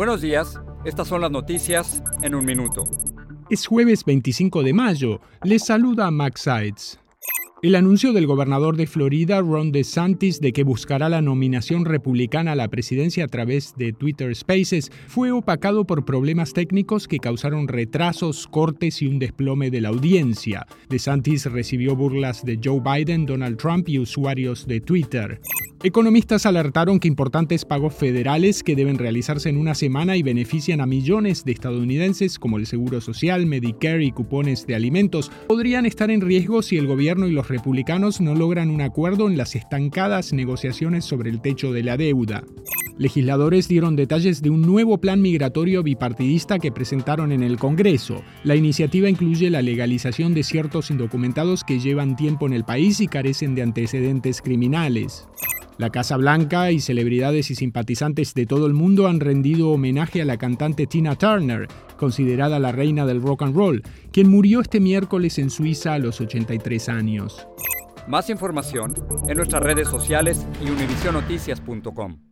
Buenos días, estas son las noticias en un minuto. Es jueves 25 de mayo. Les saluda Max Sides. El anuncio del gobernador de Florida, Ron DeSantis, de que buscará la nominación republicana a la presidencia a través de Twitter Spaces fue opacado por problemas técnicos que causaron retrasos, cortes y un desplome de la audiencia. DeSantis recibió burlas de Joe Biden, Donald Trump y usuarios de Twitter. Economistas alertaron que importantes pagos federales que deben realizarse en una semana y benefician a millones de estadounidenses, como el Seguro Social, Medicare y cupones de alimentos, podrían estar en riesgo si el gobierno y los republicanos no logran un acuerdo en las estancadas negociaciones sobre el techo de la deuda. Legisladores dieron detalles de un nuevo plan migratorio bipartidista que presentaron en el Congreso. La iniciativa incluye la legalización de ciertos indocumentados que llevan tiempo en el país y carecen de antecedentes criminales. La Casa Blanca y celebridades y simpatizantes de todo el mundo han rendido homenaje a la cantante Tina Turner, considerada la reina del rock and roll, quien murió este miércoles en Suiza a los 83 años. Más información en nuestras redes sociales y univisionoticias.com.